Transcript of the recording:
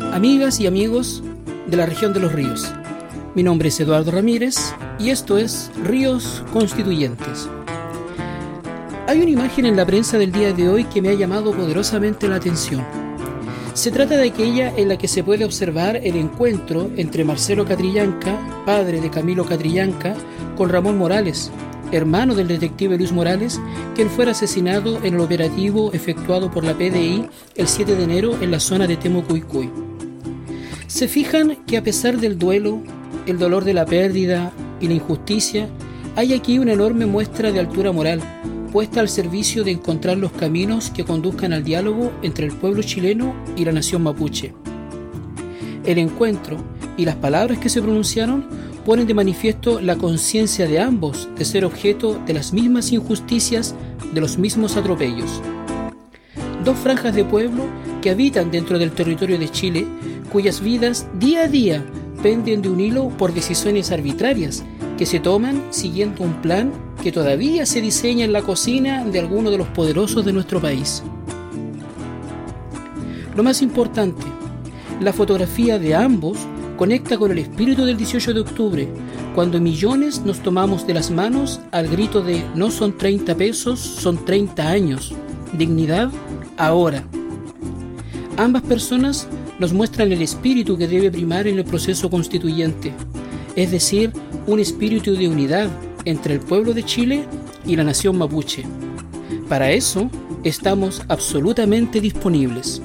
amigas y amigos de la región de los ríos. Mi nombre es Eduardo Ramírez y esto es Ríos Constituyentes. Hay una imagen en la prensa del día de hoy que me ha llamado poderosamente la atención. Se trata de aquella en la que se puede observar el encuentro entre Marcelo Catrillanca, padre de Camilo Catrillanca, con Ramón Morales, hermano del detective Luis Morales, quien fuera asesinado en el operativo efectuado por la PDI el 7 de enero en la zona de Temucuicuy. Se fijan que a pesar del duelo, el dolor de la pérdida y la injusticia, hay aquí una enorme muestra de altura moral, puesta al servicio de encontrar los caminos que conduzcan al diálogo entre el pueblo chileno y la nación mapuche. El encuentro y las palabras que se pronunciaron ponen de manifiesto la conciencia de ambos de ser objeto de las mismas injusticias, de los mismos atropellos. Dos franjas de pueblo que habitan dentro del territorio de Chile, cuyas vidas día a día penden de un hilo por decisiones arbitrarias que se toman siguiendo un plan que todavía se diseña en la cocina de alguno de los poderosos de nuestro país. Lo más importante, la fotografía de ambos conecta con el espíritu del 18 de octubre, cuando millones nos tomamos de las manos al grito de no son 30 pesos, son 30 años. Dignidad ahora. Ambas personas nos muestran el espíritu que debe primar en el proceso constituyente, es decir, un espíritu de unidad entre el pueblo de Chile y la nación mapuche. Para eso estamos absolutamente disponibles.